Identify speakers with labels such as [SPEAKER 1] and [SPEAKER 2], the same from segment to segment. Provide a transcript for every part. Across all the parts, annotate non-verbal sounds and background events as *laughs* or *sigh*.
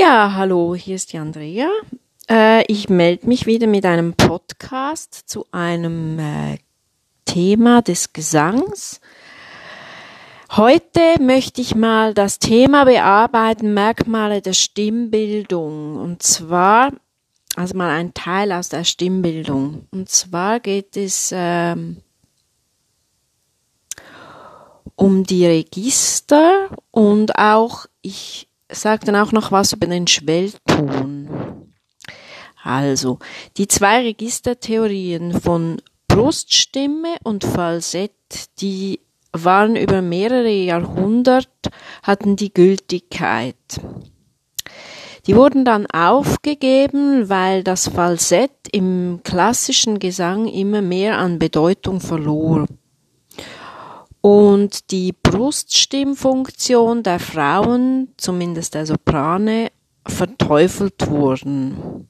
[SPEAKER 1] Ja, hallo, hier ist die Andrea. Äh, ich melde mich wieder mit einem Podcast zu einem äh, Thema des Gesangs. Heute möchte ich mal das Thema bearbeiten, Merkmale der Stimmbildung. Und zwar, also mal ein Teil aus der Stimmbildung. Und zwar geht es ähm, um die Register und auch, ich sage dann auch noch was über den Schwellton. Also, die zwei Registertheorien von Bruststimme und Falsett, die waren über mehrere Jahrhunderte, hatten die Gültigkeit. Die wurden dann aufgegeben, weil das Falsett im klassischen Gesang immer mehr an Bedeutung verlor. Und die Bruststimmfunktion der Frauen, zumindest der Soprane, verteufelt wurden.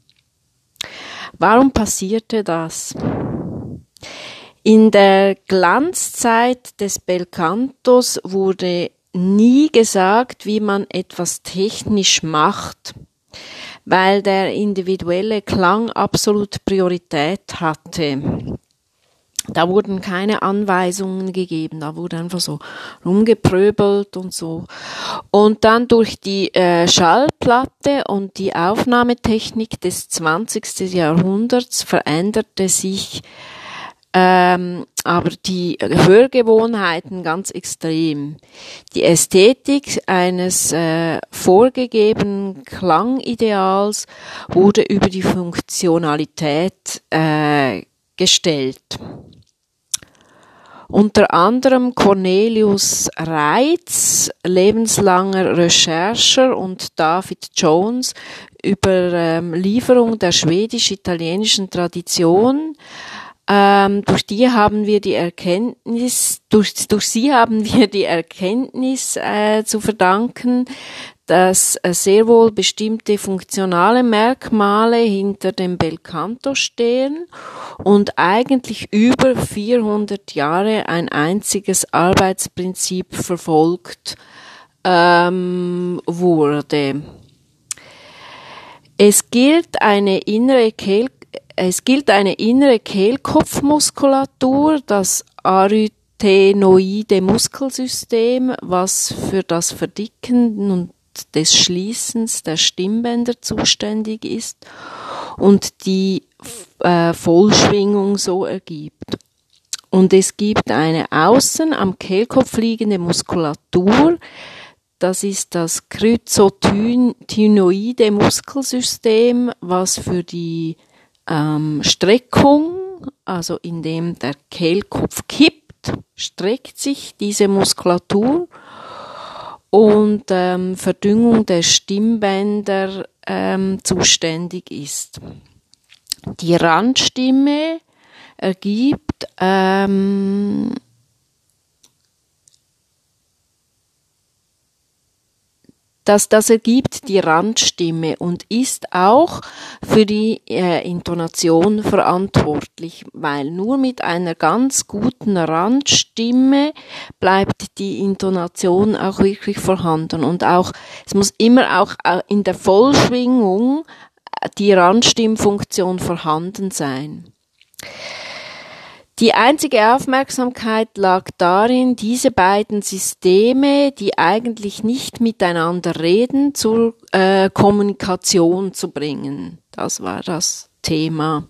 [SPEAKER 1] Warum passierte das? In der Glanzzeit des Belcantos wurde nie gesagt, wie man etwas technisch macht, weil der individuelle Klang absolut Priorität hatte. Da wurden keine Anweisungen gegeben, da wurde einfach so rumgepröbelt und so. Und dann durch die äh, Schallplatte und die Aufnahmetechnik des 20. Jahrhunderts veränderte sich ähm, aber die Hörgewohnheiten ganz extrem. Die Ästhetik eines äh, vorgegebenen Klangideals wurde über die Funktionalität äh, gestellt. Unter anderem Cornelius Reitz, lebenslanger Rechercher und David Jones über ähm, Lieferung der schwedisch-italienischen Tradition ähm, durch die haben wir die Erkenntnis, durch, durch sie haben wir die Erkenntnis äh, zu verdanken, dass äh, sehr wohl bestimmte funktionale Merkmale hinter dem Belcanto stehen und eigentlich über 400 Jahre ein einziges Arbeitsprinzip verfolgt ähm, wurde. Es gilt eine innere Kehl es gilt eine innere Kehlkopfmuskulatur, das arytenoide Muskelsystem, was für das Verdicken und des Schließens der Stimmbänder zuständig ist und die äh, Vollschwingung so ergibt. Und es gibt eine außen am Kehlkopf liegende Muskulatur, das ist das Kryzotynoide Muskelsystem, was für die ähm, Streckung, also indem der Kehlkopf kippt, streckt sich diese Muskulatur und ähm, Verdüngung der Stimmbänder ähm, zuständig ist. Die Randstimme ergibt ähm, dass das ergibt die Randstimme und ist auch für die äh, Intonation verantwortlich, weil nur mit einer ganz guten Randstimme bleibt die Intonation auch wirklich vorhanden und auch es muss immer auch äh, in der Vollschwingung äh, die Randstimmfunktion vorhanden sein. Die einzige Aufmerksamkeit lag darin, diese beiden Systeme, die eigentlich nicht miteinander reden, zur äh, Kommunikation zu bringen. Das war das Thema.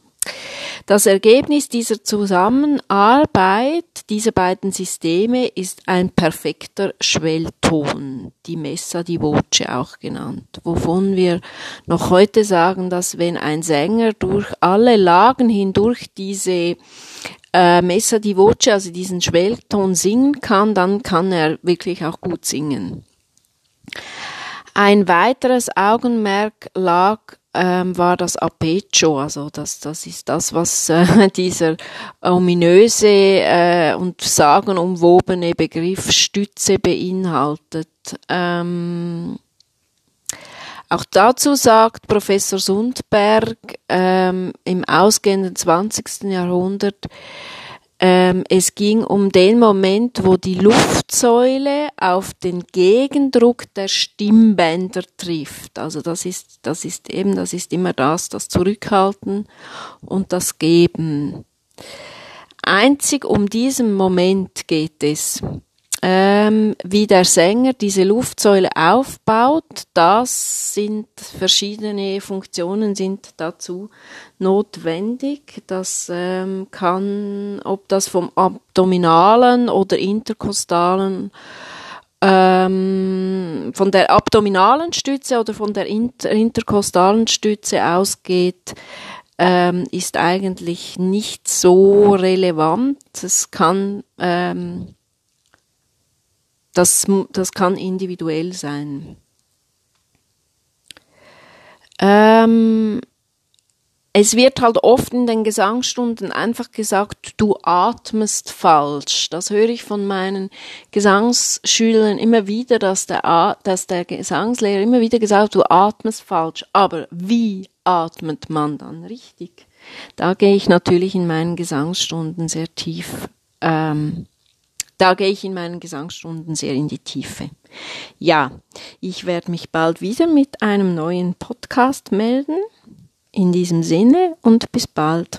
[SPEAKER 1] Das Ergebnis dieser Zusammenarbeit dieser beiden Systeme ist ein perfekter Schwellton, die Messa di Voce auch genannt, wovon wir noch heute sagen, dass wenn ein Sänger durch alle Lagen hindurch diese äh, Messa di Voce, also diesen Schwellton singen kann, dann kann er wirklich auch gut singen. Ein weiteres Augenmerk lag ähm, war das Apecho, also das, das ist das, was äh, *laughs* dieser ominöse äh, und sagenumwobene Begriff Stütze beinhaltet. Ähm, auch dazu sagt Professor Sundberg ähm, im ausgehenden 20. Jahrhundert, ähm, es ging um den Moment, wo die Luftsäule auf den Gegendruck der Stimmbänder trifft. Also das ist, das ist eben, das ist immer das, das Zurückhalten und das Geben. Einzig um diesen Moment geht es ähm, wie der Sänger diese Luftsäule aufbaut, das sind verschiedene Funktionen sind dazu notwendig. Das ähm, kann, ob das vom abdominalen oder interkostalen ähm, von der abdominalen Stütze oder von der inter interkostalen Stütze ausgeht, ähm, ist eigentlich nicht so relevant. Es kann ähm, das, das kann individuell sein. Ähm, es wird halt oft in den Gesangsstunden einfach gesagt, du atmest falsch. Das höre ich von meinen Gesangsschülern immer wieder, dass der, dass der Gesangslehrer immer wieder gesagt, du atmest falsch. Aber wie atmet man dann richtig? Da gehe ich natürlich in meinen Gesangsstunden sehr tief ähm, da gehe ich in meinen Gesangsstunden sehr in die Tiefe. Ja, ich werde mich bald wieder mit einem neuen Podcast melden. In diesem Sinne und bis bald.